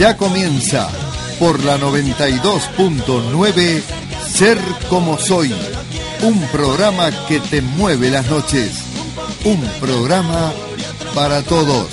Ya comienza por la 92.9 Ser como soy, un programa que te mueve las noches, un programa para todos.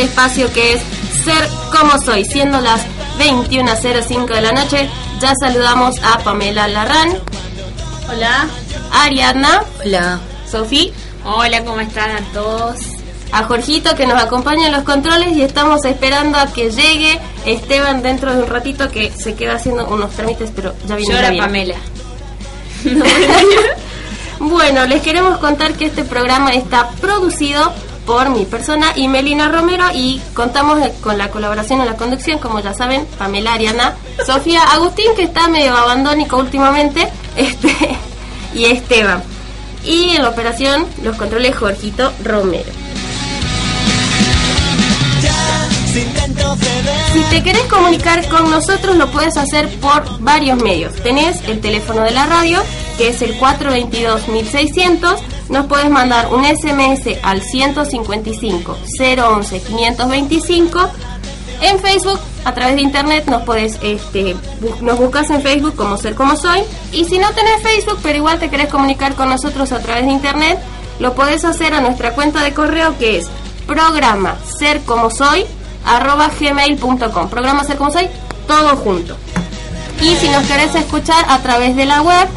Este espacio que es Ser como soy, siendo las 21.05 de la noche. Ya saludamos a Pamela Larran. Hola. Ariadna. Hola. Sofía. Hola, ¿cómo están a todos? A Jorgito que nos acompaña en los controles y estamos esperando a que llegue Esteban dentro de un ratito que se queda haciendo unos trámites, pero ya viene Llora bien. Pamela. Bueno, les queremos contar que este programa está producido por mi persona y Melina Romero y contamos con la colaboración en la conducción, como ya saben, Pamela Ariana, Sofía Agustín, que está medio abandónico últimamente, este y Esteban. Y en la operación los controles Jorgito Romero. Si te querés comunicar con nosotros lo puedes hacer por varios medios. Tenés el teléfono de la radio, que es el 422-1600. Nos puedes mandar un SMS al 155 011 525. En Facebook, a través de internet, nos puedes, este, nos buscas en Facebook como Ser Como Soy. Y si no tenés Facebook, pero igual te querés comunicar con nosotros a través de internet, lo podés hacer a nuestra cuenta de correo que es programa ser como soy arroba gmail.com programa ser como soy todo junto y si nos querés escuchar a través de la web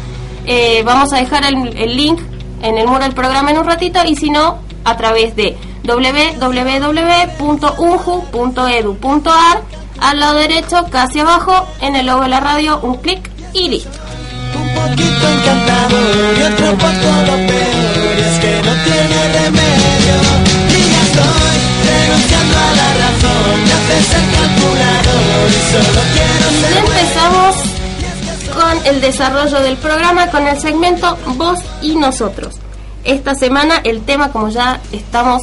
eh, vamos a dejar el link en el muro del programa en un ratito y si no a través de www.unju.edu.ar al lado derecho casi abajo en el logo de la radio un clic y listo Un poquito encantador y otro poco lo peor y es que no tiene remedio. Y ya estoy renunciando a la razón, hace ser calculador y solo quiero Y ser bueno. empezamos el desarrollo del programa con el segmento Vos y Nosotros. Esta semana el tema, como ya estamos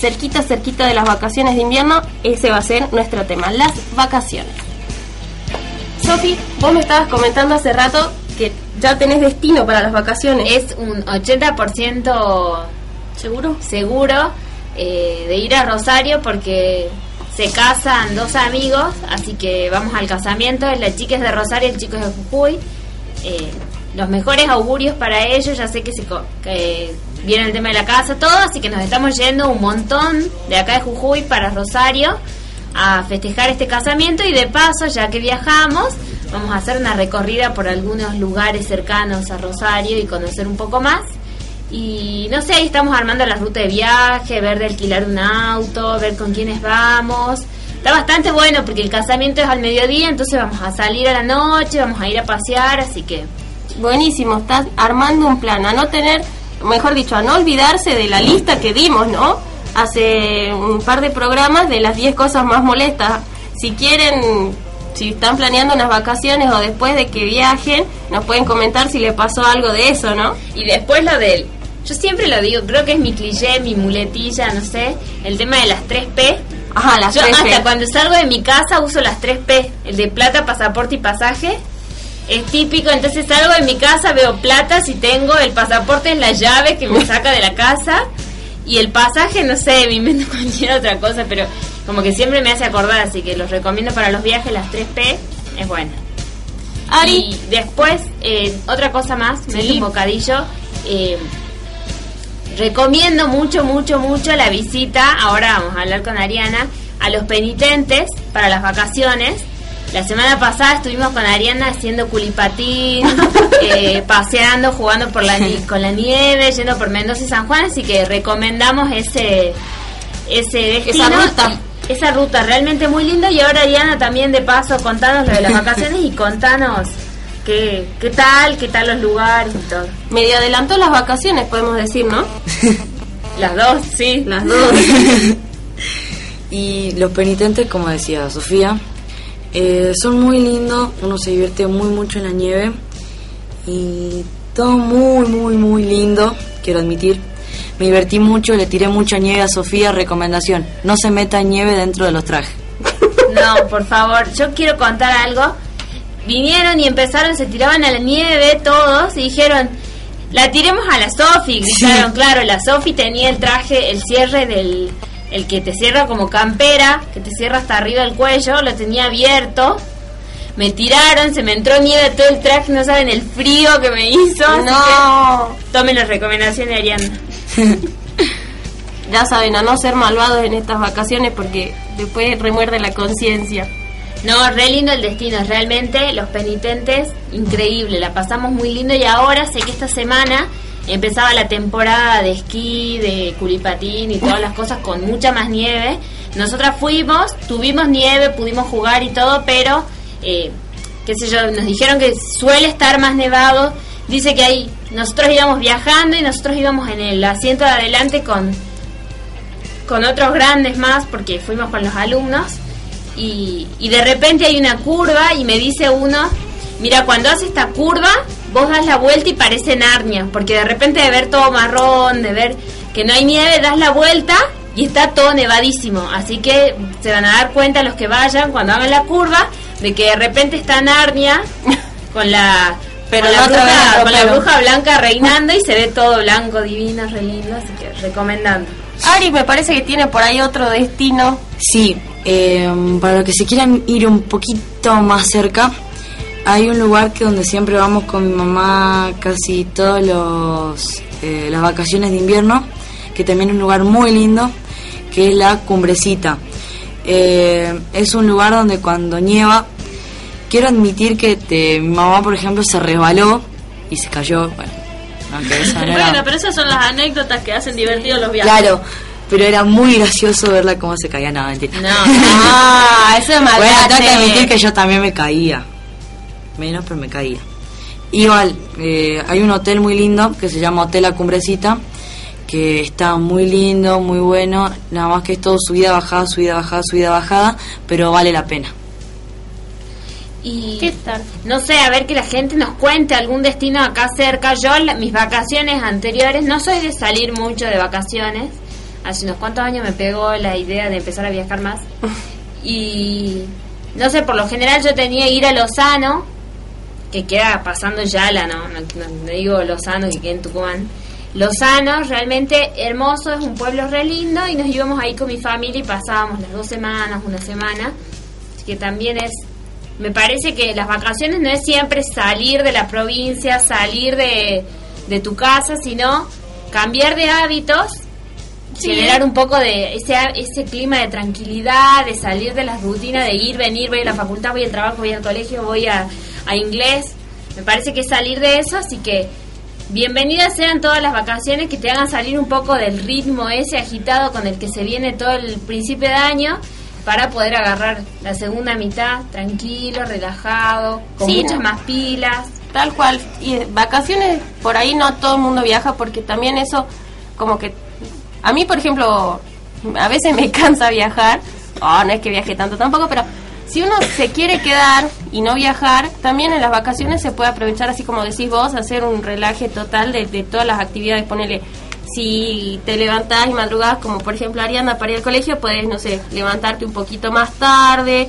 cerquita, cerquita de las vacaciones de invierno, ese va a ser nuestro tema, las vacaciones. Sofi, vos me estabas comentando hace rato que ya tenés destino para las vacaciones. Es un 80% seguro? seguro eh, de ir a Rosario porque se casan dos amigos, así que vamos al casamiento. La chica es de Rosario, el chico es de Jujuy. Eh, los mejores augurios para ellos, ya sé que, se que viene el tema de la casa, todo, así que nos estamos yendo un montón de acá de Jujuy para Rosario a festejar este casamiento y de paso, ya que viajamos, vamos a hacer una recorrida por algunos lugares cercanos a Rosario y conocer un poco más. Y no sé, ahí estamos armando la ruta de viaje, ver de alquilar un auto, ver con quiénes vamos. Está bastante bueno porque el casamiento es al mediodía, entonces vamos a salir a la noche, vamos a ir a pasear, así que Buenísimo, estás armando un plan, a no tener, mejor dicho, a no olvidarse de la lista que dimos, ¿no? Hace un par de programas de las 10 cosas más molestas. Si quieren, si están planeando unas vacaciones o después de que viajen, nos pueden comentar si le pasó algo de eso, ¿no? Y después lo del... Yo siempre lo digo, creo que es mi cliché, mi muletilla, no sé, el tema de las 3P. Ajá, las Yo tres hasta P. cuando salgo de mi casa uso las 3P, el de plata, pasaporte y pasaje. Es típico, entonces salgo de mi casa, veo plata, si tengo el pasaporte es la llave que me saca de la casa y el pasaje, no sé, me invento cualquier otra cosa, pero como que siempre me hace acordar, así que los recomiendo para los viajes, las 3P, es buena. Ari, Y después, eh, otra cosa más, me Sí. di un bocadillo. eh, recomiendo mucho, mucho, mucho la visita, ahora vamos a hablar con Ariana, a los penitentes para las vacaciones. La semana pasada estuvimos con Ariana haciendo culipatín, eh, paseando, jugando por la con la nieve, yendo por Mendoza y San Juan, así que recomendamos ese ese destino. ruta. Esa ruta realmente muy lindo y ahora Ariana también de paso contanos lo de las vacaciones y contanos qué, qué tal, qué tal los lugares y todo. Medio adelantó las vacaciones, podemos decir, ¿no? Las dos, sí. Las dos. Y los penitentes, como decía Sofía, eh, son muy lindos, uno se divierte muy mucho en la nieve y todo muy, muy, muy lindo, quiero admitir. Me divertí mucho, le tiré mucha nieve a Sofía, recomendación, no se meta nieve dentro de los trajes. No, por favor, yo quiero contar algo. Vinieron y empezaron, se tiraban a la nieve todos y dijeron, la tiremos a la Sofi. Gritaron, claro, la Sofi tenía el traje, el cierre del, el que te cierra como campera, que te cierra hasta arriba el cuello, lo tenía abierto. Me tiraron, se me entró nieve todo el traje, no saben el frío que me hizo. No. tomen las recomendaciones de Ariana. Ya saben, a no ser malvados en estas vacaciones porque después remuerde la conciencia. No, re lindo el destino, realmente los penitentes, increíble, la pasamos muy lindo y ahora sé que esta semana empezaba la temporada de esquí, de culipatín y todas las cosas con mucha más nieve. Nosotras fuimos, tuvimos nieve, pudimos jugar y todo, pero, eh, qué sé yo, nos dijeron que suele estar más nevado. Dice que ahí nosotros íbamos viajando y nosotros íbamos en el asiento de adelante con con otros grandes más porque fuimos con los alumnos y, y de repente hay una curva y me dice uno, mira, cuando hace esta curva, vos das la vuelta y parece Narnia, porque de repente de ver todo marrón, de ver que no hay nieve, das la vuelta y está todo nevadísimo. Así que se van a dar cuenta los que vayan cuando hagan la curva de que de repente está Narnia con la... Pero con la, vez bruja, con la bruja blanca reinando y se ve todo blanco, divino, re lindo, así que recomendando. Ari me parece que tiene por ahí otro destino. Sí, eh, para los que se quieran ir un poquito más cerca, hay un lugar que donde siempre vamos con mi mamá casi todos los eh, las vacaciones de invierno, que también es un lugar muy lindo, que es la Cumbrecita. Eh, es un lugar donde cuando nieva, quiero admitir que te- mi mamá, por ejemplo, se resbaló y se cayó. Bueno, no era- Bueno, pero esas son las anécdotas que hacen divertidos los viajes. Claro, pero era muy gracioso verla cómo se caía. No, mentira. No, Ah, eso es Bueno, maldad. tengo que admitir que yo también me caía. Menos, pero me caía. Igual, eh, hay un hotel muy lindo que se llama Hotel La Cumbrecita, que está muy lindo, muy bueno. Nada más que es todo subida, bajada, subida, bajada, subida, bajada, pero vale la pena. Y ¿Qué tal? no sé, a ver que la gente nos cuente algún destino acá cerca. Yo, la- mis vacaciones anteriores, no soy de salir mucho de vacaciones. Hace unos cuantos años me pegó la idea de empezar a viajar más. Y no sé, por lo general yo tenía que ir a Lozano, que queda pasando Yala, no, no, no- digo Lozano que queda en Tucumán. Lozano, realmente hermoso, es un pueblo re lindo y nos íbamos ahí con mi familia y pasábamos las dos semanas, una semana. Así que también es, me parece que las vacaciones no es siempre salir de la provincia, salir de, de tu casa, sino cambiar de hábitos, generar un poco de ese, ese clima de tranquilidad, de salir de las rutinas, de ir, venir, voy a la facultad, voy al trabajo, voy al colegio, voy a, a inglés. Me parece que es salir de eso, así que bienvenidas sean todas las vacaciones que te hagan salir un poco del ritmo ese agitado con el que se viene todo el principio de año para poder agarrar la segunda mitad tranquilo, relajado, con Sí, muchas más pilas. Tal cual. Y vacaciones, por ahí no todo el mundo viaja porque también eso, como que. A mí, por ejemplo, a veces me cansa viajar. Oh, no es que viaje tanto tampoco, pero si uno se quiere quedar y no viajar, también en las vacaciones se puede aprovechar, así como decís vos, hacer un relaje total de, de todas las actividades. Ponele. Si te levantás y madrugás, como por ejemplo Ariana para ir al colegio, puedes, no sé, levantarte un poquito más tarde,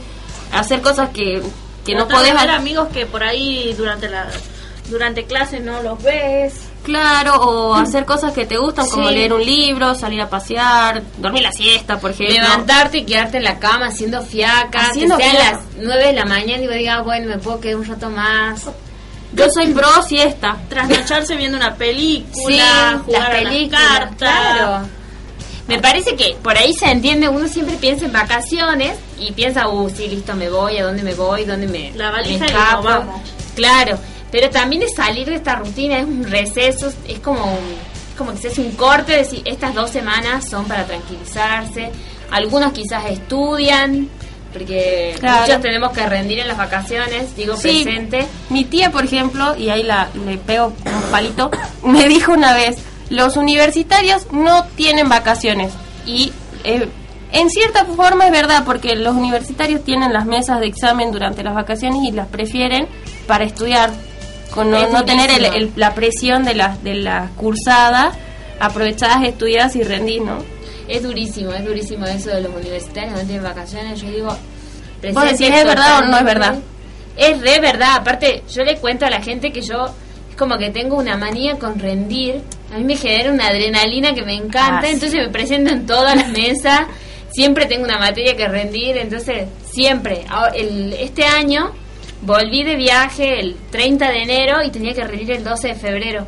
hacer cosas que, que no podés ver ha- amigos que por ahí durante la durante clases no los ves. Claro, o hacer cosas que te gustan, como Sí. leer un libro, salir a pasear, dormir la siesta, por ejemplo. Levantarte y quedarte en la cama haciendo fiaca, Haciendo que sean fiaca. las 9 de la mañana y vos digas, bueno, me puedo quedar un rato más. Yo soy pro siesta. Trasnocharse viendo una película, Sí, jugar las a las películas, cartas. claro. Me parece que por ahí se entiende, uno siempre piensa en vacaciones y piensa, uh, sí, listo, me voy, a dónde me voy, dónde me, La me valija y escapo. nos vamos. Claro, pero también es salir de esta rutina, es un receso, es como un- es como que se hace un corte, decir, estas dos semanas son para tranquilizarse. Algunos quizás estudian, porque Claro. muchos tenemos que rendir en las vacaciones, digo Sí. presente. Mi tía, por ejemplo, y ahí la, le pego un palito, me dijo una vez, los universitarios no tienen vacaciones. Y eh, en cierta forma es verdad, porque los universitarios tienen las mesas de examen durante las vacaciones y las prefieren para estudiar, con no, no tener el- la presión de la, de la cursada, aprovechadas, estudiadas y rendir, ¿no? Es durísimo, es durísimo eso de los universitarios no tienen vacaciones. Yo digo, Vos decís, ¿es verdad o no es verdad? Es re verdad. Aparte, yo le cuento a la gente que yo es como que tengo una manía con rendir. A mí me genera una adrenalina que me encanta, Ah, sí. entonces me presento en todas las mesas. Siempre tengo una materia que rendir, entonces siempre. El- este año volví de viaje el 30 de enero y tenía que rendir el 12 de febrero.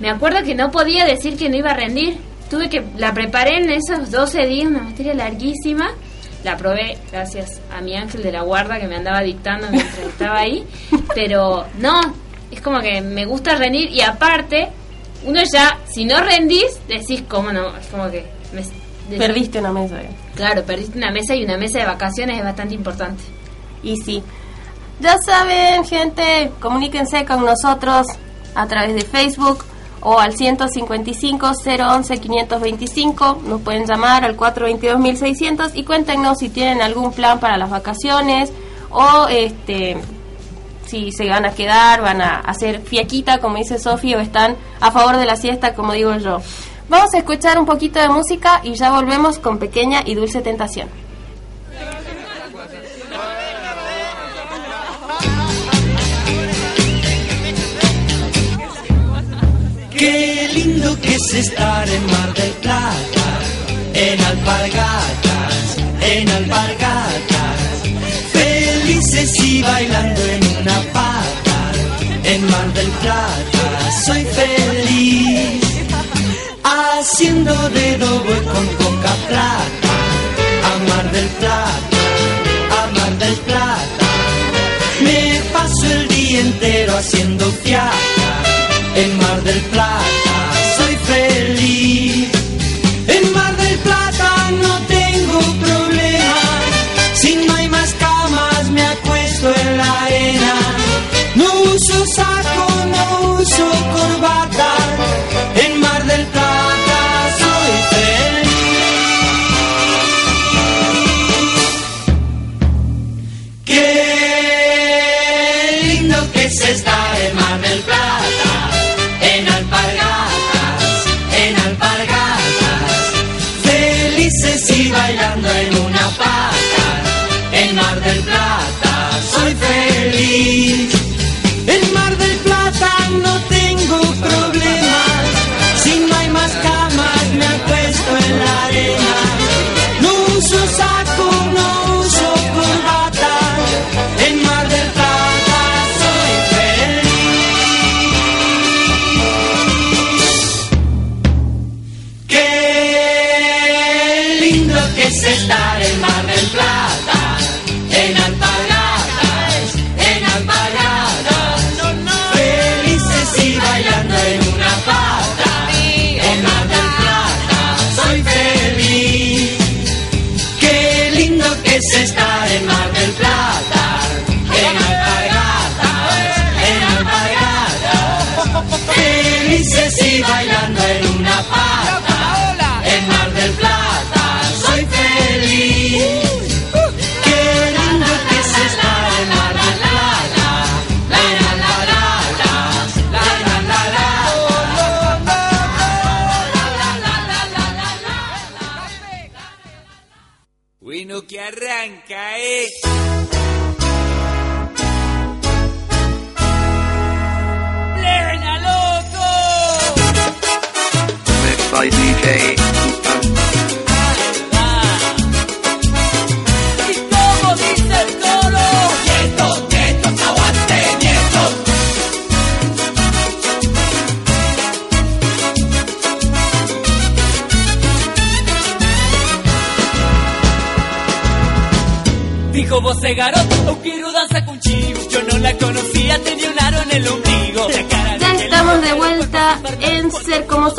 Me acuerdo que no podía decir que no iba a rendir. Tuve que la preparé en esos 12 días, una materia larguísima. La probé gracias a mi ángel de la guarda que me andaba dictando mientras estaba ahí. Pero no, es como que me gusta rendir y aparte, uno ya, si no rendís, decís, ¿cómo no? Es como que... me- Perdiste una mesa. eh. Claro, perdiste una mesa y una mesa de vacaciones es bastante importante. Y sí. Ya saben, gente, comuníquense con nosotros a través de Facebook o al 155-011-525. Nos pueden llamar al 422-1600 y cuéntenos si tienen algún plan para las vacaciones o este si se van a quedar, van a hacer fiaquita, como dice Sofi, o están a favor de la siesta, como digo yo. Vamos a escuchar un poquito de música y ya volvemos con Pequeña y Dulce Tentación. Qué lindo que es estar en Mar del Plata, en Alpargatas, en Alpargatas, felices y bailando en una pata, en Mar del Plata, soy feliz, haciendo dedo voy con coca plata, a Mar del Plata, a Mar del Plata, me paso el día entero haciendo fiaca en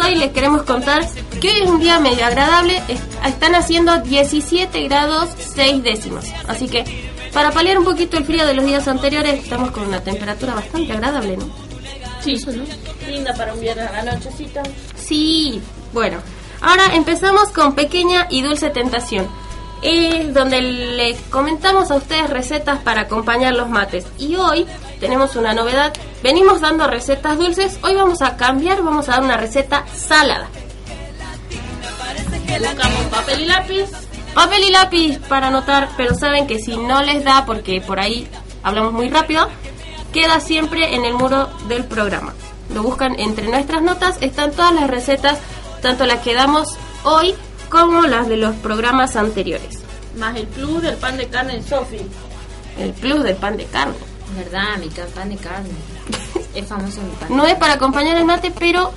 Soy. Les queremos contar que hoy es un día medio agradable. Es- Están haciendo 17 grados 6 décimos. Así que para paliar un poquito el frío de los días anteriores, estamos con una temperatura bastante agradable, ¿no? Sí, linda para un viernes a la nochecita. Sí, bueno. Ahora empezamos con Pequeña y Dulce Tentación. Es donde les comentamos a ustedes recetas para acompañar los mates. Y hoy tenemos una novedad. Venimos dando recetas dulces. Hoy vamos a cambiar, vamos a dar una receta salada. Buscamos papel y lápiz. Papel y lápiz para anotar, pero saben que si no les da, porque por ahí hablamos muy rápido, queda siempre en el muro del programa. Lo buscan entre nuestras notas, están todas las recetas, tanto las que damos hoy como las de los programas anteriores. Más el plus del pan de carne en Sofi. El plus del pan de carne. ¿Verdad? Mi pan de carne. Es famoso. No es para acompañar el mate, pero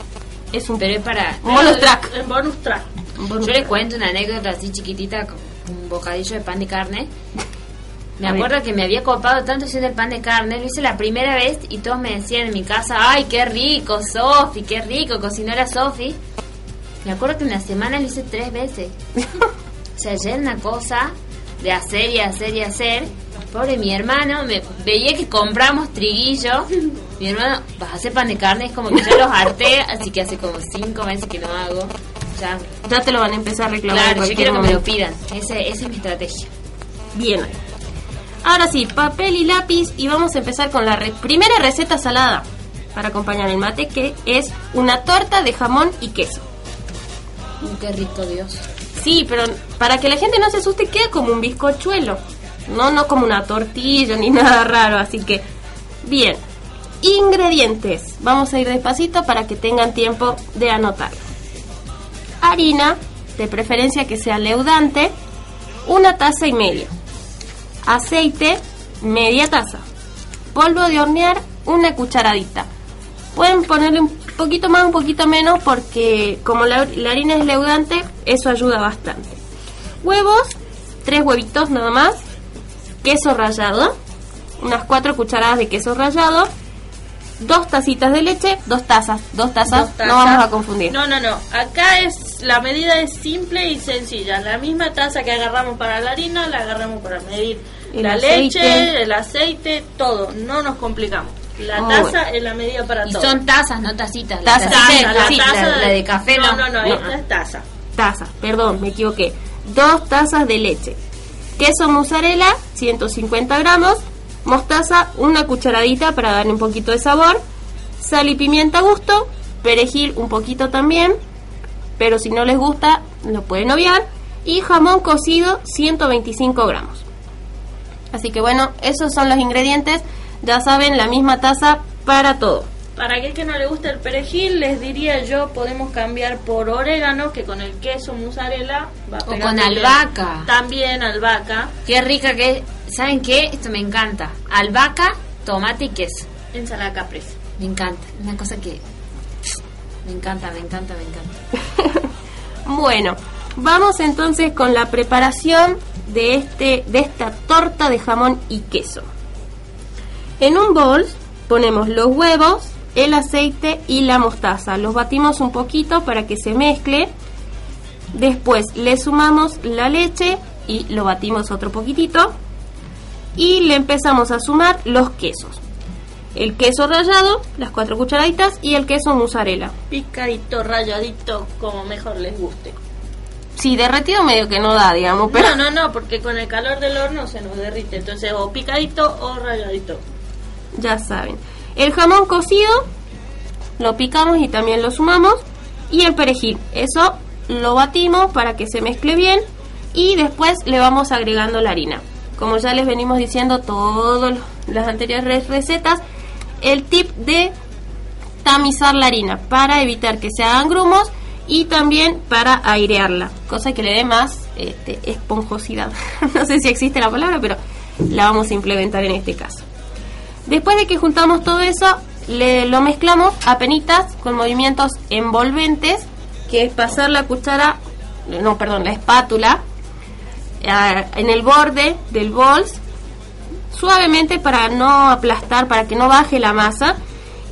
es un Pero es para... bonus track. El bonus track. Bonus Yo les cuento una anécdota así chiquitita con un bocadillo de pan de carne. Me acuerdo que me había copado tanto haciendo el pan de carne, lo hice la primera vez y todos me decían en mi casa, ay, qué rico, Sofi, qué rico, cocinó la Sofi. Me acuerdo que en una semana lo hice tres veces. o sea, era una cosa de hacer y hacer y hacer. Pobre mi hermano, me veía que compramos triguillo. Mi hermano, vas a hacer pan de carne, es como que ya los harté, así que hace como cinco meses que no hago. Ya, Ya te lo van a empezar a reclamar. claro, yo quiero que me lo pidan. Ese, esa es mi estrategia. Bien. Ahora sí, papel y lápiz y vamos a empezar con la re- primera receta salada para acompañar el mate, que es una torta de jamón y queso. Mm, qué rico, Dios. Sí, pero para que la gente no se asuste, queda como un bizcochuelo. No, no como una tortilla ni nada raro, así que bien. Ingredientes. Vamos a ir despacito para que tengan tiempo de anotar. Harina, de preferencia que sea leudante, una taza y media. Aceite, media taza. Polvo de hornear, una cucharadita. Pueden ponerle un poquito más, un poquito menos, porque como la, la harina es leudante, eso ayuda bastante. Huevos, tres huevitos nada más. Queso rallado, unas cuatro cucharadas de queso rallado. Dos tacitas de leche, dos tazas, dos tazas, Dos tazas. no vamos a confundir. No, no, no. Acá es la medida es simple y sencilla. La misma taza que agarramos para la harina, la agarramos para medir El la aceite. leche, el aceite, todo. No nos complicamos. La taza bueno. es la medida para Y todo. son tazas, no tacitas. Taza, Taza, sí, taza la, la de café no. No, no, no, No. esta es taza. tazas, perdón, me equivoqué. Dos tazas de leche. Queso mozzarella, 150 gramos. Mostaza, una cucharadita para darle un poquito de sabor. Sal y pimienta a gusto. Perejil un poquito también. Pero si no les gusta, lo pueden obviar. Y jamón cocido, 125 gramos. Así que bueno, esos son los ingredientes. Ya saben, la misma taza para todo. Para aquel que no le gusta el perejil, les diría yo, podemos cambiar por orégano, que con el queso mozzarella va O con bien. albahaca. También albahaca, Qué rica que es. ¿Saben qué? Esto me encanta. Albahaca, tomate y queso. ensalada caprese. Me encanta. Una cosa que... Me encanta, me encanta, me encanta. Bueno, vamos entonces con la preparación de este de esta torta de jamón y queso. En un bol ponemos los huevos, el aceite y la mostaza. Los batimos un poquito para que se mezcle. Después le sumamos la leche y lo batimos otro poquitito. Y le empezamos a sumar los quesos. El queso rallado, las cuatro cucharaditas y el queso mozzarella. Picadito, rayadito, como mejor les guste. Sí, derretido medio que no da, digamos, pero No, no, no, porque con el calor del horno se nos derrite. Entonces, o picadito o rayadito. ya saben. El jamón cocido lo picamos y también lo sumamos. Y el perejil, eso lo batimos para que se mezcle bien. Y después le vamos agregando la harina. Como ya les venimos diciendo todas las anteriores recetas, el tip de tamizar la harina para evitar que se hagan grumos y también para airearla, cosa que le dé más este, esponjosidad. no sé si existe la palabra, pero la vamos a implementar en este caso. Después de que juntamos todo eso, le, lo mezclamos a penitas con movimientos envolventes, que es pasar la cuchara, no, perdón, la espátula en el borde del bols suavemente para no aplastar, para que no baje la masa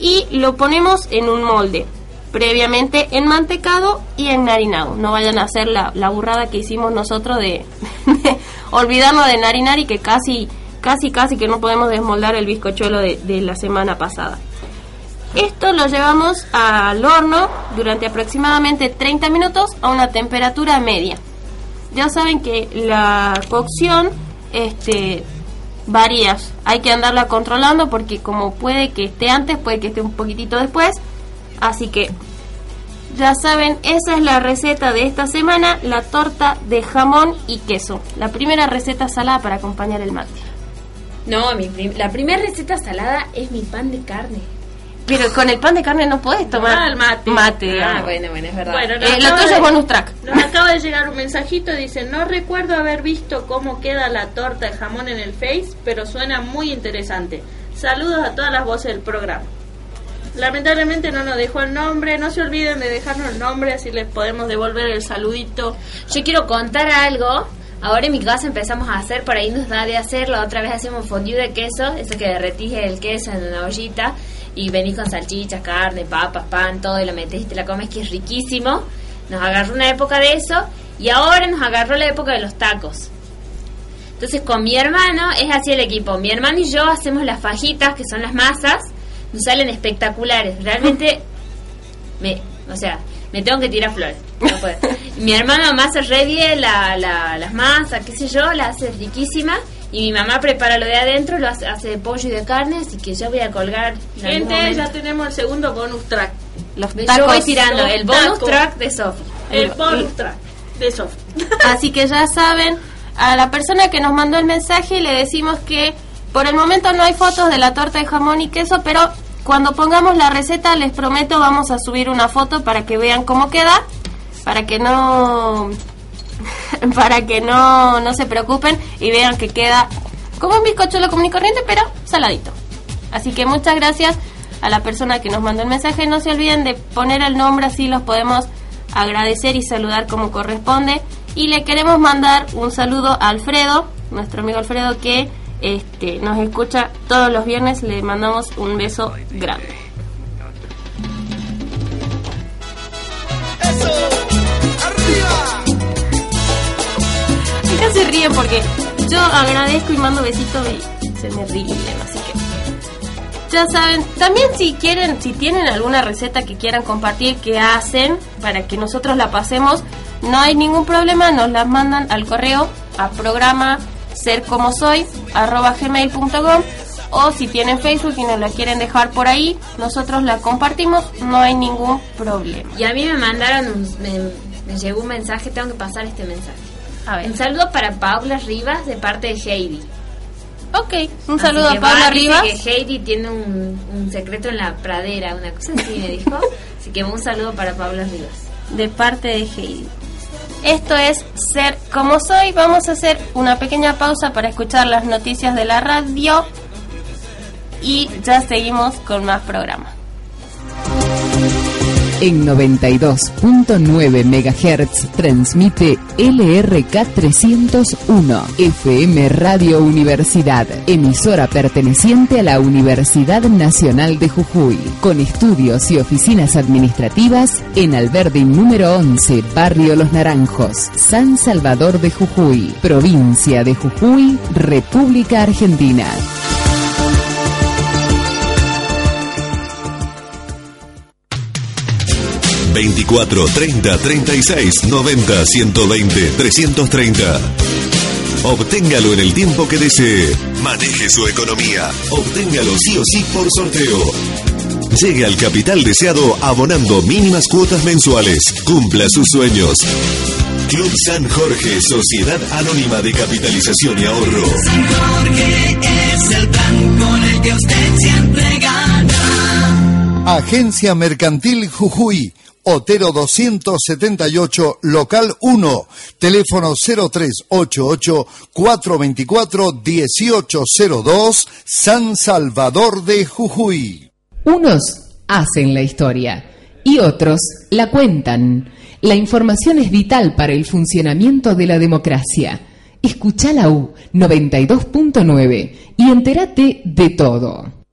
y lo ponemos en un molde previamente enmantecado y enharinado. No vayan a hacer la, la burrada que hicimos nosotros de, de olvidarnos de enharinar y que casi, casi, casi que no podemos desmoldar el bizcochuelo de, la semana pasada. Esto lo llevamos al horno durante aproximadamente 30 minutos a una temperatura media. Ya saben que la cocción este, varía, hay que andarla controlando porque como puede que esté antes, puede que esté un poquitito después. Así que ya saben, esa es la receta de esta semana, la torta de jamón y queso. La primera receta salada para acompañar el mate. No, mi prim- la primera receta salada es mi pan de carne. Pero con el pan de carne no podés tomar Ah, el mate. mate Ah, bueno, bueno, es verdad. Bueno, Eh, lo acaba tuyo de- es bonus track. Nos acaba de llegar un mensajito, dice, no recuerdo haber visto cómo queda la torta de jamón en el Face, pero suena muy interesante. Saludos a todas las voces del programa. Lamentablemente no nos dejó el nombre, no se olviden de dejarnos el nombre, así les podemos devolver el saludito. Yo quiero contar algo. Ahora en mi casa empezamos a hacer, por ahí nos da de hacer, la otra vez hacemos fondue de queso, eso que derretís el queso en una ollita y venís con salchichas, carne, papas, pan, todo y lo metés y te la comes que es riquísimo. Nos agarró una época de eso y ahora nos agarró la época de los tacos. Entonces con mi hermano es así el equipo. Mi hermano y yo hacemos las fajitas, que son las masas, nos salen espectaculares. Realmente, me, o sea, me tengo que tirar flores. No mi hermano masa re bien la, la- las masas, qué sé yo, la hace riquísima. Y mi mamá prepara lo de adentro, lo hace, hace de pollo y de carne, así que yo voy a colgar. Gente, ya tenemos el segundo bonus track. Los Yo tacos. voy tirando el bonus tacos. track de Sophie. El bonus track de soft. Así que ya saben, a la persona que nos mandó el mensaje le decimos que por el momento no hay fotos de la torta de jamón y queso, pero cuando pongamos la receta les prometo vamos a subir una foto para que vean cómo queda, para que no para que no, no se preocupen y vean que queda como un bizcochuelo común y corriente, pero saladito. Así que muchas gracias a la persona que nos mandó el mensaje. No se olviden de poner el nombre, así los podemos agradecer y saludar como corresponde. Y le queremos mandar un saludo a Alfredo, nuestro amigo Alfredo, que este, nos escucha todos los viernes. Le mandamos un beso grande. Porque yo agradezco y mando besitos y se me ríen, así que ya saben, también si quieren, si tienen alguna receta que quieran compartir que hacen para que nosotros la pasemos, no hay ningún problema, nos las mandan al correo a programa ser como soy arroba gmail.com o si tienen Facebook y nos la quieren dejar por ahí, nosotros la compartimos, no hay ningún problema. Y a mí me mandaron, me llegó un mensaje, tengo que pasar este mensaje. A ver. Un saludo para Paula Rivas de parte de Heidi. Ok, un Así saludo a Paula Rivas. que Heidi tiene un, un secreto en la pradera, una cosa así me dijo. Así que un saludo para Paula Rivas. de parte de Heidi. Esto es Ser como soy. Vamos a hacer una pequeña pausa para escuchar las noticias de la radio y ya seguimos con más programa. En 92.9 MHz transmite LRK 301 FM Radio Universidad, emisora perteneciente a la Universidad Nacional de Jujuy, con estudios y oficinas administrativas en Alberdi número 11, Barrio Los Naranjos, San Salvador de Jujuy, provincia de Jujuy, República Argentina. Veinticuatro, treinta, treinta y seis, noventa, ciento veinte, trescientos treinta. Obténgalo en el tiempo que desee. Maneje su economía. Obténgalo sí o sí por sorteo. Llegue al capital deseado abonando mínimas cuotas mensuales. Cumpla sus sueños. Club San Jorge, Sociedad Anónima de Capitalización y Ahorro. Jorge es el plan con el que usted siempre gana. Agencia Mercantil Jujuy, Otero 278, local 1, teléfono 0388-424-1802, San Salvador de Jujuy. Unos hacen la historia y otros la cuentan. La información es vital para el funcionamiento de la democracia. Escucha la U 92.9 y entérate de todo.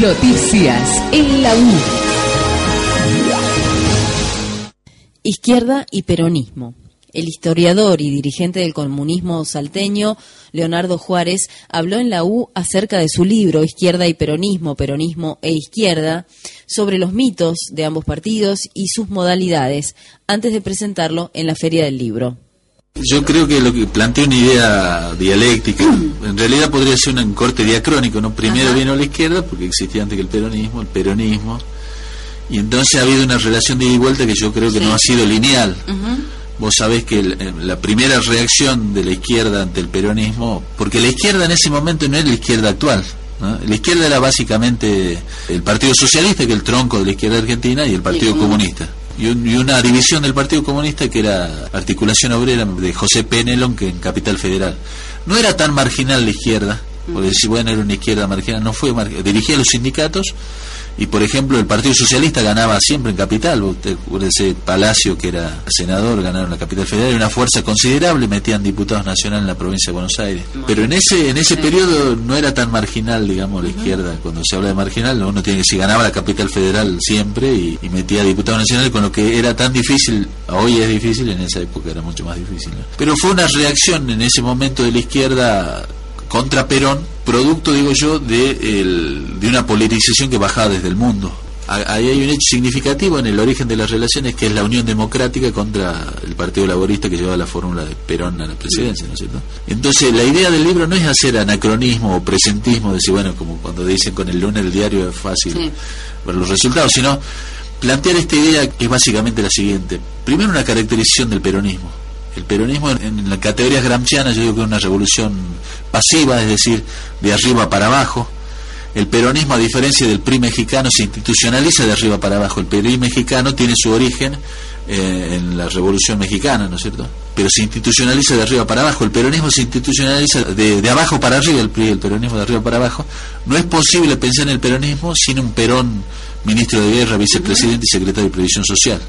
Noticias en la U. Izquierda y peronismo. El historiador y dirigente del comunismo salteño, Leonardo Juárez, habló en la U acerca de su libro Izquierda y Peronismo, Peronismo e Izquierda, sobre los mitos de ambos partidos y sus modalidades, antes de presentarlo en la Feria del Libro. Yo creo que lo que plantea una idea dialéctica, en realidad podría ser un corte diacrónico, ¿no? Primero vino la izquierda, porque existía antes que el peronismo, el peronismo, y entonces ha habido una relación de ida y vuelta que yo creo que no ha sido lineal. Vos sabés que eh, la primera reacción de la izquierda ante el peronismo, porque la izquierda en ese momento no era la izquierda actual, la izquierda era básicamente el Partido Socialista, que es el tronco de la izquierda argentina, y el Partido Comunista y, una división del Partido Comunista que era Articulación Obrera de José Penelon, que en Capital Federal. No era tan marginal la izquierda, porque si bueno era una izquierda marginal, no fue dirigía los sindicatos y por ejemplo el Partido Socialista ganaba siempre en capital. Usted ese Palacio que era senador ganaron la capital federal. Una fuerza considerable metían diputados nacionales en la provincia de Buenos Aires. Pero en ese en ese periodo no era tan marginal digamos la izquierda. Cuando se habla de marginal uno tiene que decir ganaba la capital federal siempre y, metía diputados nacionales con lo que era tan difícil hoy es difícil en esa época era mucho más difícil pero fue una reacción en ese momento de la izquierda contra Perón, producto, digo yo, de, de una polarización que bajaba desde el mundo. Ahí hay un hecho significativo en el origen de las relaciones que es la Unión Democrática contra el Partido Laborista que llevaba la fórmula de Perón a la presidencia, ¿no es cierto? Entonces, la idea del libro no es hacer anacronismo o presentismo, decir, bueno, como cuando dicen con el lunes del diario es fácil ver los resultados, sino plantear esta idea que es básicamente la siguiente. Primero, una caracterización del peronismo el peronismo en, las categorías gramscianas yo digo que es una revolución pasiva, es decir, de arriba para abajo. El peronismo, a diferencia del PRI mexicano, se institucionaliza de arriba para abajo. El PRI mexicano tiene su origen eh, en la Revolución Mexicana, ¿no es cierto? Pero se institucionaliza de arriba para abajo. El peronismo se institucionaliza de, de abajo para arriba, el PRI, el peronismo de arriba para abajo. No es posible pensar en el peronismo sin un Perón, ministro de Guerra, vicepresidente y secretario de Previsión Social.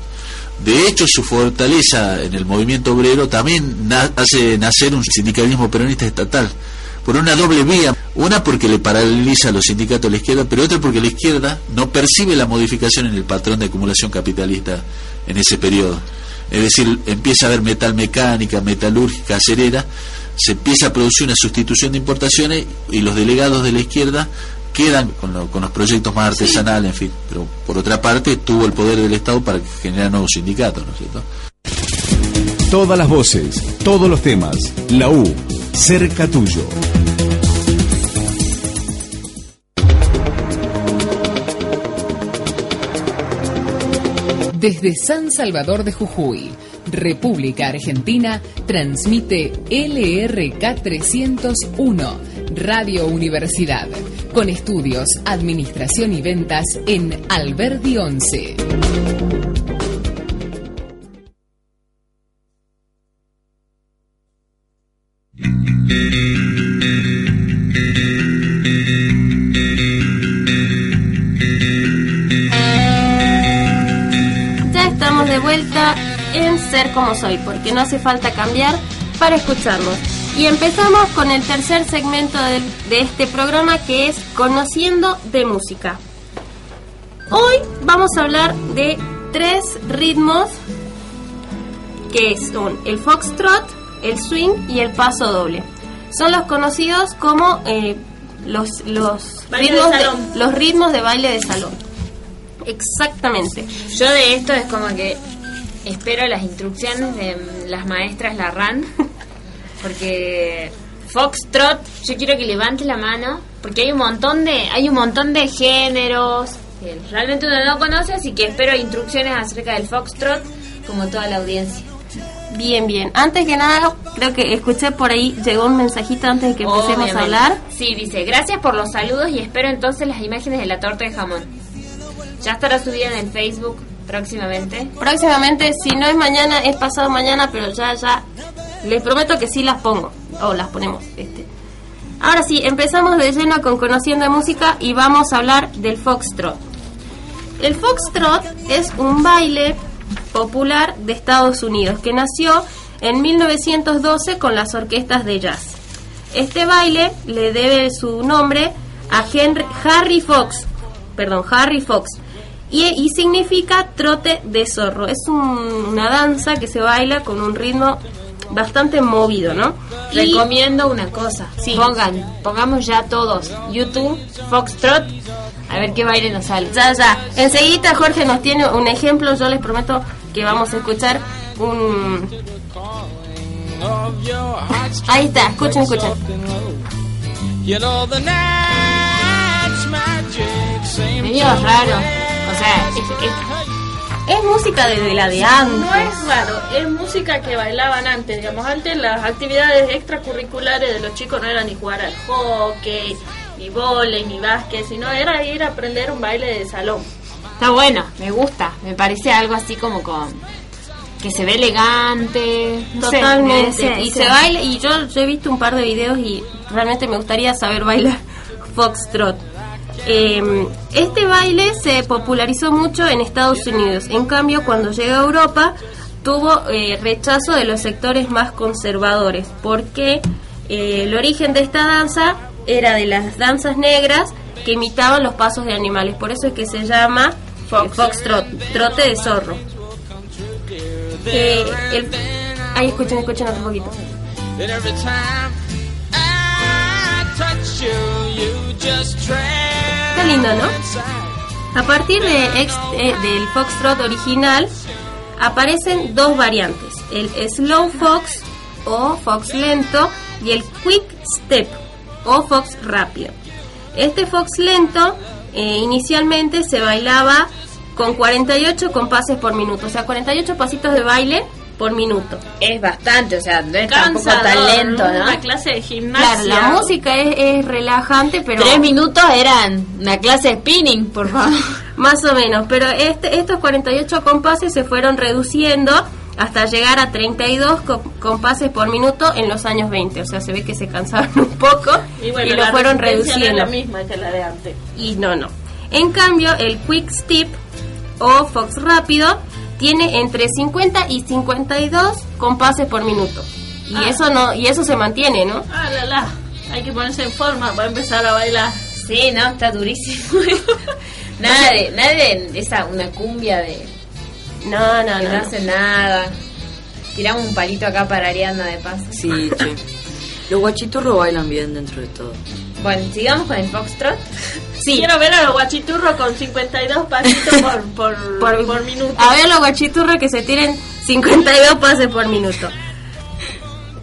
De hecho, su fortaleza en el movimiento obrero también hace nacer un sindicalismo peronista estatal, por una doble vía. Una porque le paraliza a los sindicatos a la izquierda, pero otra porque la izquierda no percibe la modificación en el patrón de acumulación capitalista en ese periodo. Es decir, empieza a haber metal mecánica, metalúrgica, acerera, se empieza a producir una sustitución de importaciones y los delegados de la izquierda quedan con, los proyectos más artesanales, en fin. Pero por otra parte, tuvo el poder del Estado para generar nuevos sindicatos, ¿no es cierto? Todas las voces, todos los temas. La U, cerca tuyo. Desde San Salvador de Jujuy, República Argentina, transmite LRK 301, Radio Universidad con estudios, administración y ventas en Alberdi 11. Ya estamos de vuelta en Ser como soy, porque no hace falta cambiar para escucharnos. Y empezamos con el tercer segmento de, este programa que es Conociendo de Música. Hoy vamos a hablar de tres ritmos que son el foxtrot, el swing y el paso doble. Son los conocidos como eh, los, los, ritmos de, los ritmos de baile de salón. Exactamente. Yo de esto es como que espero las instrucciones de las maestras Larran porque Foxtrot, yo quiero que levante la mano, porque hay un montón de hay un montón de géneros que realmente uno no conoce, así que espero instrucciones acerca del Foxtrot como toda la audiencia. Bien, bien. Antes que nada, creo que escuché por ahí, llegó un mensajito antes de que empecemos a hablar. Sí, dice, gracias por los saludos y espero entonces las imágenes de la torta de jamón. Ya estará subida en el Facebook próximamente. Próximamente, si no es mañana, es pasado mañana, pero ya, ya les prometo que sí las pongo, o las ponemos. Este. Ahora sí, empezamos de lleno con Conociendo Música y vamos a hablar del foxtrot. El foxtrot es un baile popular de Estados Unidos que nació en 1912 con las orquestas de jazz. Este baile le debe su nombre a Henry, Harry Fox, perdón, Harry Fox, y, y significa trote de zorro. Es un- una danza que se baila con un ritmo bastante movido, ¿no? Y- Recomiendo una cosa. Pongan, pongamos ya todos YouTube, Foxtrot, a ver qué baile nos sale. Ya, ya. Enseguida Jorge nos tiene un ejemplo. Yo les prometo que vamos a escuchar un... Ahí está, escuchen, escuchen. You know the night's magic seems Medio raro. O sea, es, es- es música de la de antes. No es raro, es música que bailaban antes, digamos, antes las actividades extracurriculares de los chicos no eran ni jugar al hockey, ni volei, ni básquet, sino era ir a aprender un baile de salón. Está bueno, me gusta. Me parece algo así como con. que se ve elegante. no Totalmente. me- y se- se baila, y yo, yo he visto un par de videos y realmente me gustaría saber bailar foxtrot. Eh, este baile se popularizó mucho en Estados Unidos. En cambio, cuando llegó a Europa, tuvo eh, rechazo de los sectores más conservadores, porque eh, el origen de esta danza era de las danzas negras que imitaban los pasos de animales. Por eso es que se llama eh, foxtrot, trote de zorro. Eh, el- Ahí escuchen, escuchen otro poquito. that every time I touch you, you just A partir de ex- eh, del foxtrot original aparecen dos variantes, el slow fox o fox lento y el quick step o fox rápido. Este fox lento eh, inicialmente se bailaba con 48 compases por minuto, o sea, 48 pasitos de baile por minuto. Es bastante, o sea, no es tampoco tan lento, ¿no? Una clase de Claro, gimnasia. la música es, es relajante, pero... Tres minutos eran una clase de spinning, por favor. Más o menos, pero este, estos 48 compases se fueron reduciendo hasta llegar a 32 co- compases por minuto en los años 20. O sea, se ve que se cansaron un poco y, Y bueno, lo la fueron resistencia no es reduciendo. la misma que la de antes. Y no, no. En cambio, el Quick Step o Fox Rápido tiene entre 50 y 52 compases por minuto. Y Ah. eso no y eso se mantiene, ¿no? Ah, la, la. Hay que ponerse en forma para empezar a bailar. Sí, no, está durísimo. nada de, nada de esa, una cumbia de No, no, que no, no. hace nada. Tiramos un palito acá para Ariana de paso. Sí, che. Los guachiturros bailan bien dentro de todo. Bueno, sigamos con el foxtrot. Sí. Quiero ver a los guachiturros con 52 pasitos por, por, Por- por minuto. A ver los guachiturros que se tiren 52 pases por minuto.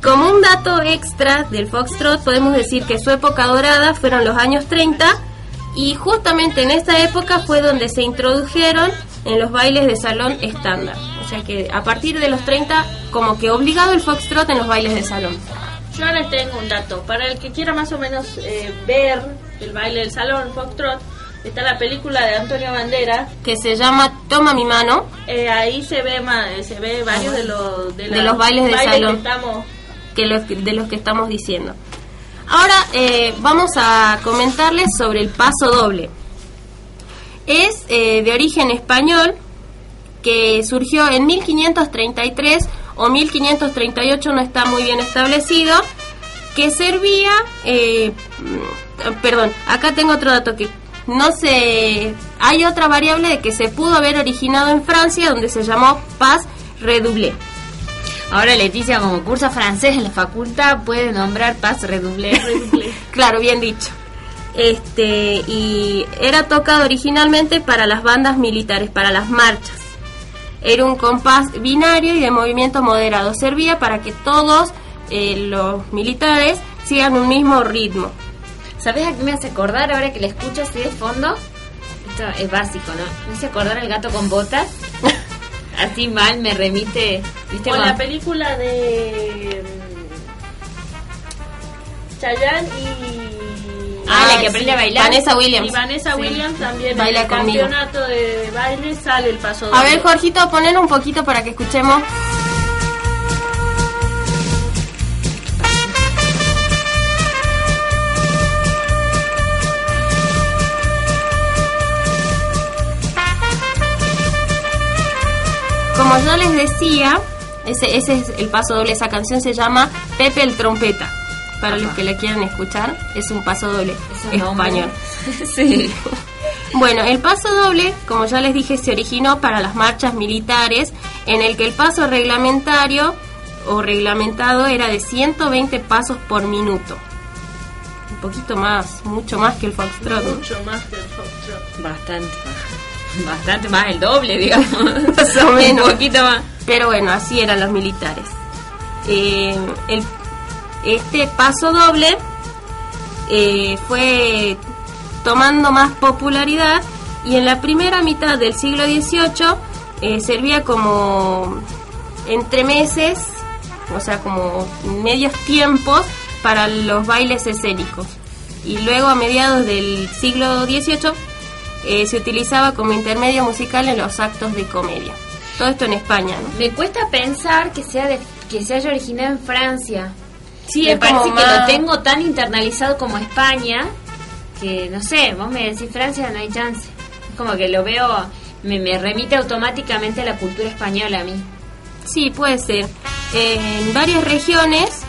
Como un dato extra del Foxtrot, podemos decir que su época dorada fueron los años 30 y justamente en esta época fue donde se introdujeron en los bailes de salón estándar. O sea que a partir de los 30, como que obligado el Foxtrot en los bailes de salón. Yo les tengo un dato. Para el que quiera más o menos eh, ver el baile del salón, Foxtrot, está la película de Antonio Bandera. Que se llama Toma mi mano. Eh, ahí se ve ma- se ve varios de los, de, los bailes de salón. que estamos que los, de los que estamos diciendo. Ahora eh, vamos a comentarles sobre el paso doble. Es eh, de origen español que surgió en 1533 o 1538, no está muy bien establecido, que servía, eh, perdón, acá tengo otro dato que no se, hay otra variable de que se pudo haber originado en Francia donde se llamó Paz Redoublé. Ahora Leticia, como cursa francés en la facultad, puede nombrar Paz Redoublé. Claro, bien dicho. Este, y era tocado originalmente para las bandas militares, para las marchas. Era un compás binario y de movimiento moderado. Servía para que todos eh, los militares sigan un mismo ritmo. ¿Sabes a qué me hace acordar ahora que la escucho así de fondo? Esto es básico, ¿no? Me hace acordar al gato con botas. así mal me remite, ¿viste? O la película de mm, Chayanne y Ah, la que aprende a bailar. Vanessa Williams. y Vanessa. Williams también Baila en el conmigo. campeonato de baile sale el paso A doble. ver, Jorgito, poner un poquito para que escuchemos. Como yo les decía, Ese, ese es el paso doble. Esa canción se llama Pepe el Trompeta. Para los que la quieran escuchar, es un paso doble español. sí. Bueno, el paso doble, como ya les dije, se originó para las marchas militares, en el que el paso reglamentario o reglamentado era de 120 pasos por minuto. Un poquito más, mucho más que el foxtrot. Mucho más que el foxtrot. Bastante más. Bastante más, el doble, digamos. más o menos. Un poquito más. Pero bueno, así eran los militares. Eh, el- este paso doble eh, fue tomando más popularidad y en la primera mitad del siglo XVIII eh, servía como entremeses, o sea, como medios tiempos para los bailes escénicos. Y luego a mediados del siglo XVIII eh, se utilizaba como intermedio musical en los actos de comedia. Todo esto en España. Me cuesta pensar que sea de, que se haya originado en Francia. Sí, me parece que lo tengo tan internalizado como España que no sé, vos me decís Francia no hay chance. Es como que lo veo, me, me remite automáticamente a la cultura española a mí. Sí, puede ser. En varias regiones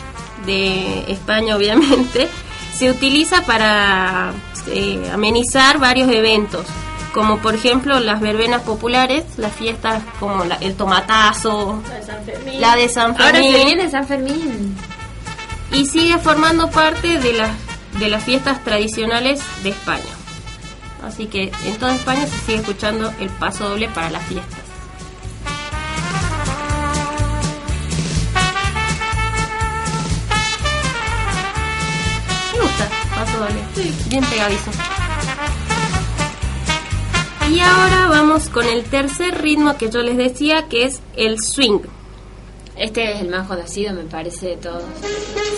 de España, obviamente, se utiliza para eh, amenizar varios eventos, como por ejemplo las verbenas populares, las fiestas como la- el tomatazo, La de San Fermín. la de San Ahora Fermín. se viene San Fermín. Y sigue formando parte de las de las fiestas tradicionales de España. Así que en toda España se sigue escuchando el paso doble para las fiestas. Me gusta, paso doble. Bien pegadizo. Y ahora vamos con el tercer ritmo que yo les decía, que es el swing. Este es el más conocido, me parece, de todos.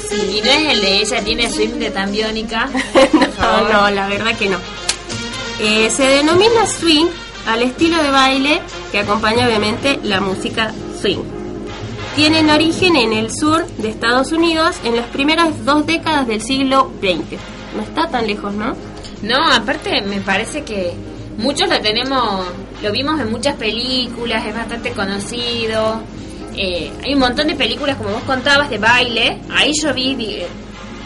Sí, y no es el de ella, tiene swing de tan biónica. No, no, la verdad que no. Eh, se denomina swing al estilo de baile que acompaña obviamente la música swing. Tienen origen en el sur de Estados Unidos en las primeras dos décadas del siglo XX. No está tan lejos, ¿no? No, aparte me parece que muchos lo tenemos, lo vimos en muchas películas, es bastante conocido. Eh, hay un montón de películas, como vos contabas, de baile. Ahí yo vi, vi,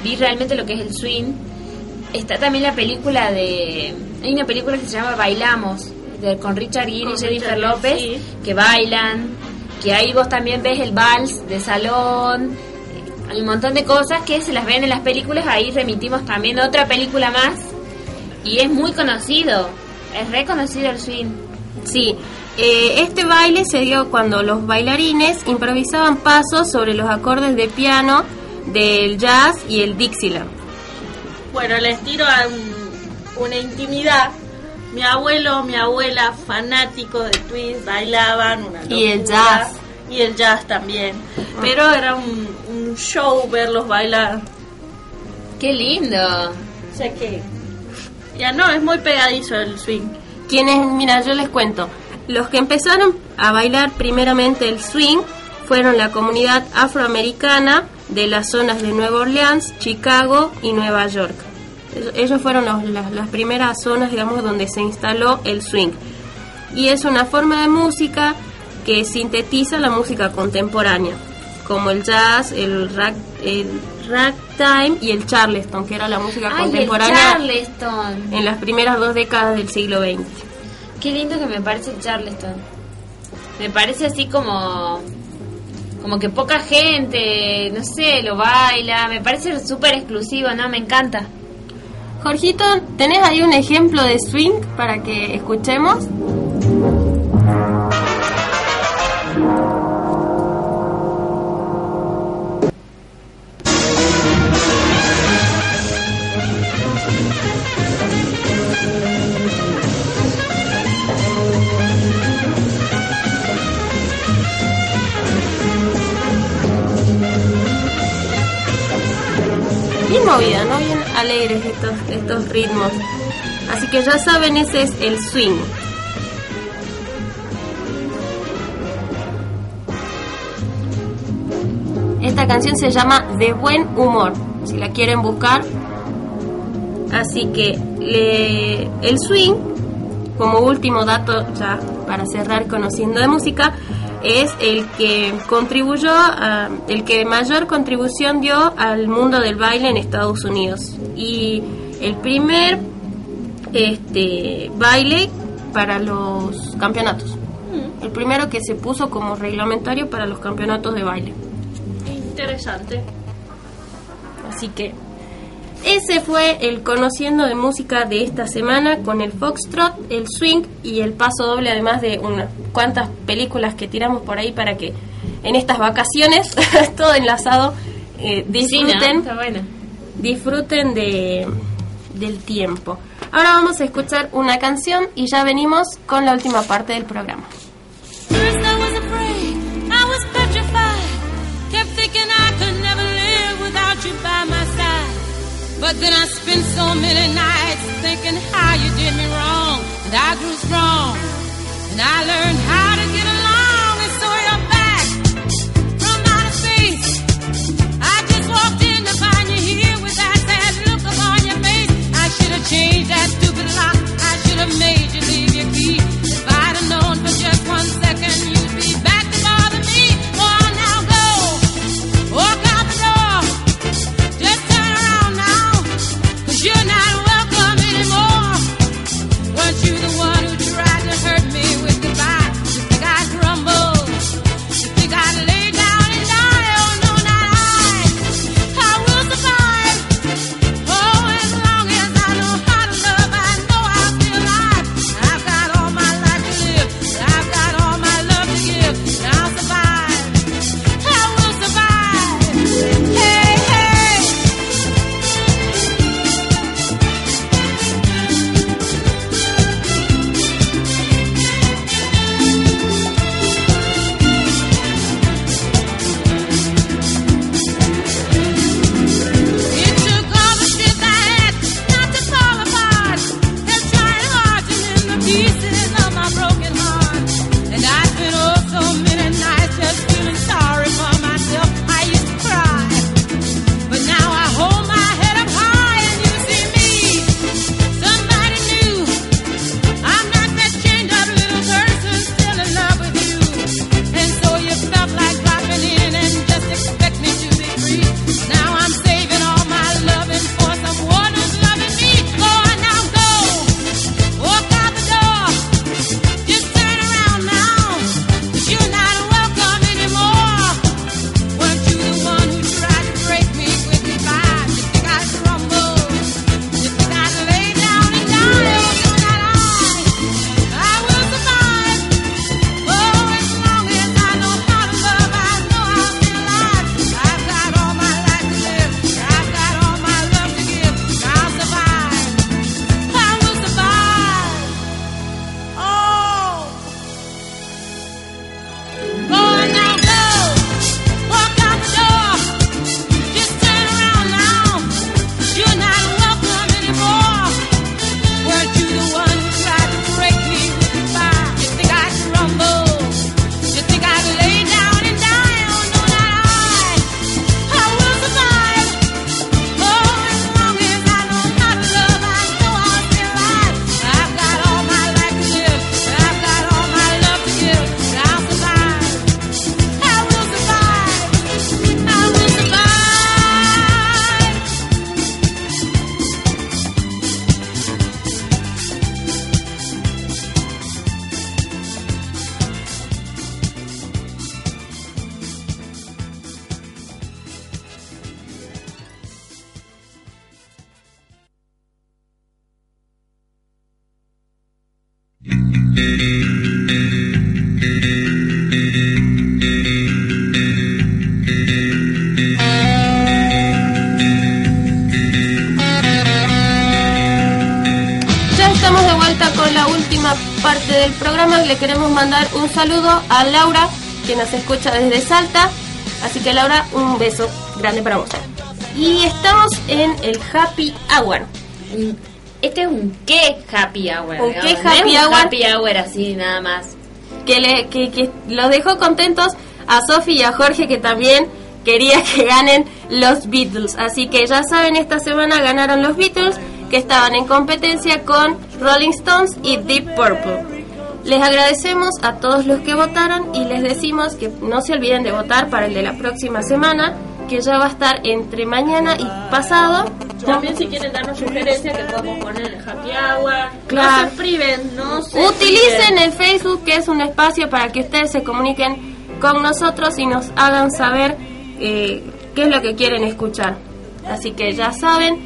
vi realmente lo que es el swing. Está también la película de... Hay una película que se llama Bailamos, de, con Richard Gere y Jennifer Richard López, sí. que bailan. Que ahí vos también ves el vals de salón. Hay un montón de cosas que se las ven en las películas. Ahí remitimos también otra película más y es muy conocido. Es reconocido el swing. Sí, eh, este baile se dio cuando los bailarines improvisaban pasos sobre los acordes de piano del jazz y el Dixieland. Bueno, les tiro a un- una intimidad. Mi abuelo, mi abuela, fanático de twist, bailaban una Y el locura. jazz. Y el jazz también. Pero era un, un show verlos bailar. ¡Qué lindo! O sea que... Ya no, es muy pegadizo el swing. Quienes, mira, yo les cuento, los que empezaron a bailar primeramente el swing fueron la comunidad afroamericana de las zonas de Nueva Orleans, Chicago y Nueva York. Ellos- fueron los- las, las primeras zonas, digamos, donde se instaló el swing. Y es una forma de música que sintetiza la música contemporánea, como el jazz, el el ragtime y el charleston, que era la música ¡Ay, el contemporánea Charleston! en las primeras dos décadas del siglo XX. ¡Qué lindo que me parece Charleston! Me parece así como... Como que poca gente, no sé, lo baila. Me parece súper exclusivo, ¿no? Me encanta. Jorgito, ¿tenés ahí un ejemplo de swing para que escuchemos? estos, ritmos. Así que ya saben, ese es el swing. Esta canción se llama De Buen Humor, si la quieren buscar. Así que el swing, como último dato ya para cerrar conociendo de música, es el que contribuyó, el que mayor contribución dio al mundo del baile en Estados Unidos y el primer este baile para los campeonatos. Mm. El primero que se puso como reglamentario para los campeonatos de baile. Interesante. Así que ese fue el conociendo de música de esta semana con el foxtrot, el swing y el paso doble, además de unas cuantas películas que tiramos por ahí para que en estas vacaciones, todo enlazado, disfruten. Sí, no, está bueno disfruten de, del tiempo. Ahora vamos a escuchar una canción y ya venimos con la última parte del programa. But then I spent so many nights thinking how you did me wrong. And I grew strong. And I learned how. mandar un saludo a Laura, que nos escucha desde Salta. Así que Laura, un beso grande para vos. Y estamos en el Happy Hour. Este es un qué Happy Hour. Un qué happy, no hour? happy Hour así nada más. Que, le, que los dejó contentos a Sofi y a Jorge que también quería que ganen los Beatles. Así que ya saben, esta semana ganaron los Beatles que estaban en competencia con Rolling Stones y Deep Purple. Les agradecemos a todos los que votaron y les decimos que no se olviden de votar para el de la próxima semana, que ya va a estar entre mañana y pasado. También si quieren darnos sugerencias que podemos poner en Happy Hour. Claro. No se priven, no se Utilicen priven. el Facebook, que es un espacio para que ustedes se comuniquen con nosotros y nos hagan saber eh, qué es lo que quieren escuchar. Así que ya saben,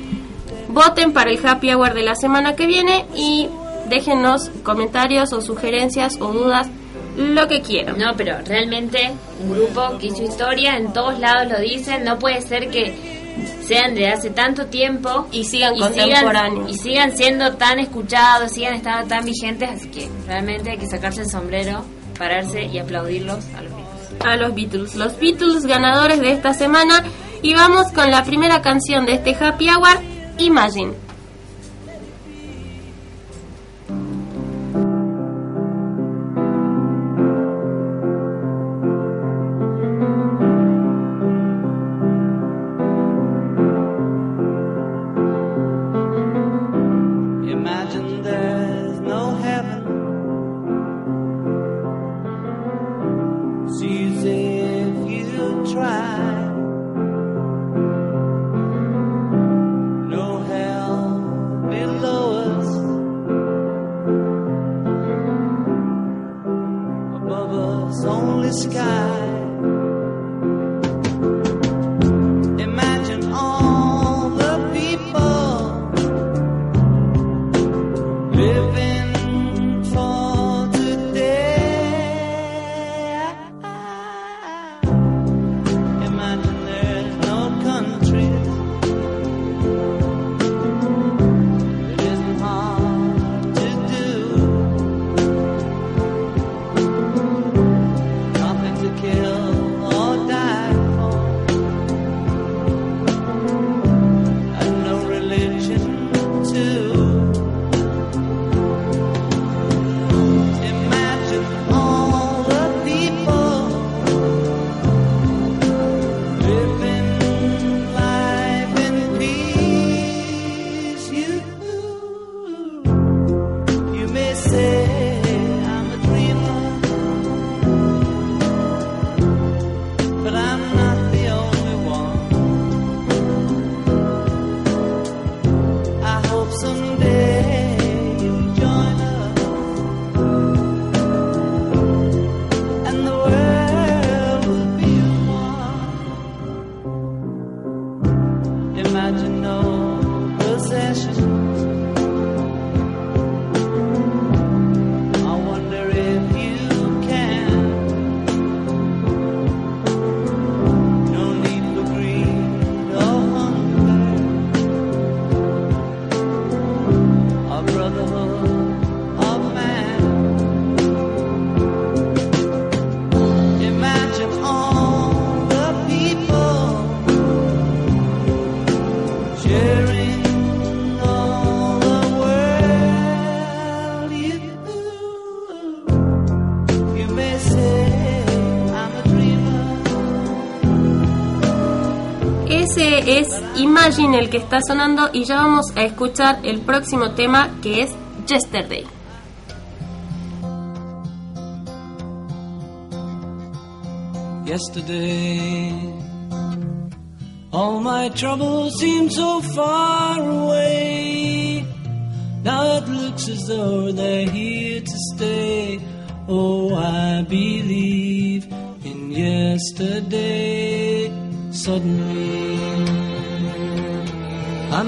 voten para el Happy Hour de la semana que viene y déjenos comentarios o sugerencias o dudas, lo que quieran. No, pero realmente un grupo que hizo historia, en todos lados lo dicen, no puede ser que sean de hace tanto tiempo y sigan contemporáneos. y sigan siendo tan escuchados, sigan estando tan vigentes, así que realmente hay que sacarse el sombrero, pararse y aplaudirlos a los Beatles. a los Beatles. Los Beatles ganadores de esta semana. Y vamos con la primera canción de este Happy Hour. Imagine Imagine el que está sonando y ya vamos a escuchar el próximo tema que es Yesterday. yesterday. All my troubles seem so far away. Now it looks as though they're here to stay. Oh, I believe in yesterday. Suddenly,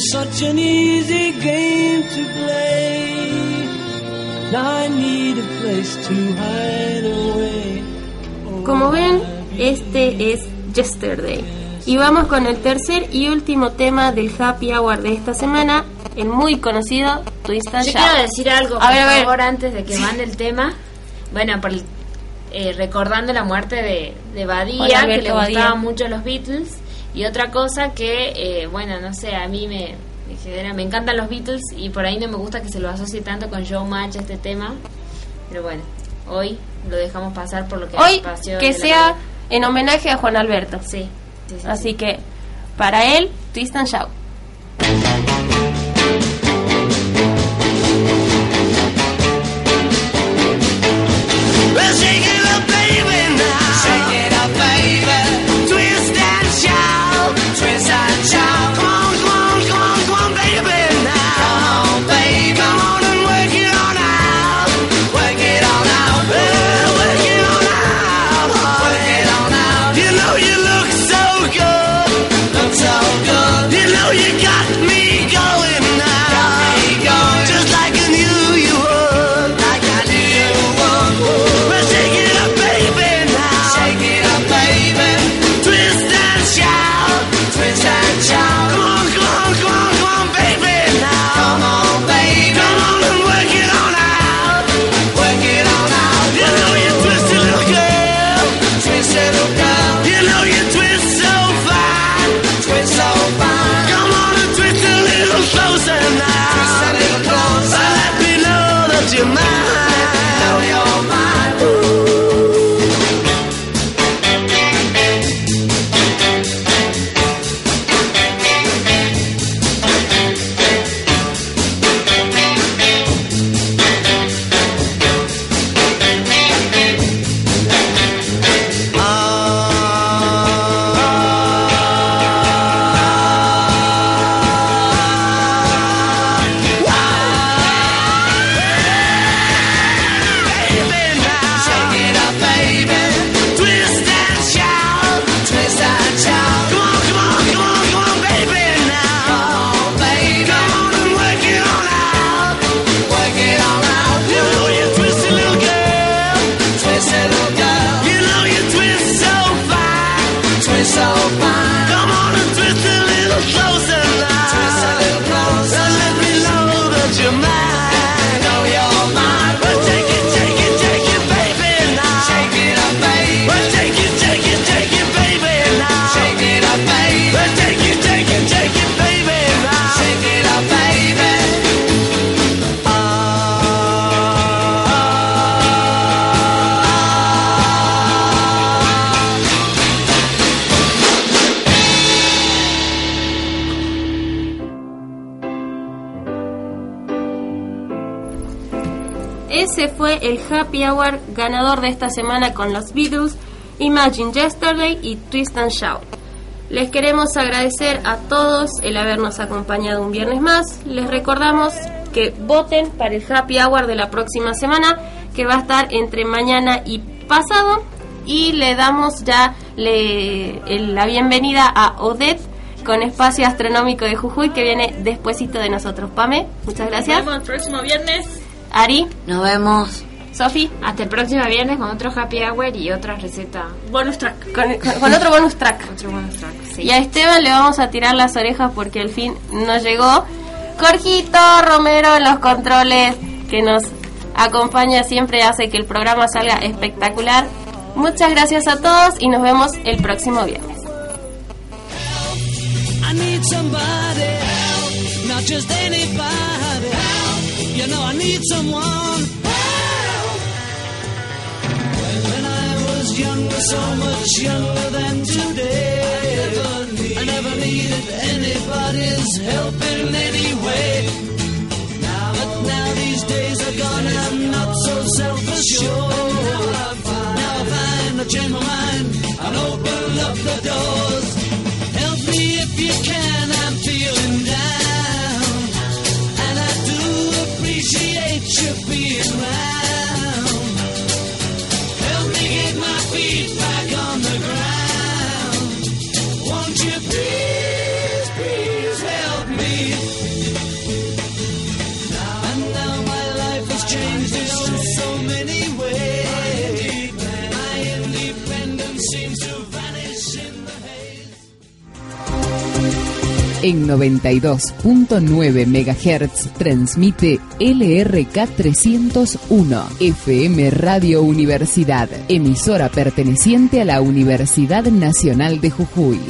Such an easy game to play. Now I need a place to hide away. Como ven, este es Yesterday. Y vamos con el tercer y último tema del Happy Hour de esta semana, el muy conocido Twist and Yo Shout. quiero decir algo, A por ver, a ver. favor, antes de que mande el tema. Bueno, por eh, recordando la muerte de, de Badía, Hola, que le gustaban mucho los Beatles. Y otra cosa que, eh, bueno, no sé, a mí me, me genera- me encantan los Beatles y por ahí no me gusta que se lo asocie tanto con Joe Match este tema. Pero bueno, hoy lo dejamos pasar por lo que Hoy pasó que sea en homenaje a Juan Alberto. Sí. sí, sí, Así que para él, Twist and Shout. Esta semana con los Beatles, Imagine Yesterday y Twist and Shout. Les queremos agradecer a todos el habernos acompañado un viernes más. Les recordamos que voten para el Happy Hour de la próxima semana, que va a estar entre mañana y pasado. Y le damos ya le- el- la bienvenida a Odette con Espacio Astronómico de Jujuy, que viene despuesito de nosotros. Pame, muchas gracias. Nos vemos el próximo viernes. Ari. Nos vemos. Sofi. Hasta el próximo viernes con otro happy hour y otra receta. Bonus track. Con, con- con otro bonus track. Otro bonus track, sí. Y a Esteban le vamos a tirar las orejas porque al fin nos llegó. Jorgito Romero en los controles que nos acompaña siempre hace que el programa salga espectacular. Muchas gracias a todos y nos vemos el próximo viernes. I need somebody help, not just anybody help. You know I need someone younger, so much younger than today, I never needed anybody's help in any way. Now, but now these days are gone, and I'm not so self-assured. Now I find, now I find I change my mind and open up the doors. Help me if you can, En 92.9 MHz transmite LRK 301 FM Radio Universidad, emisora perteneciente a la Universidad Nacional de Jujuy.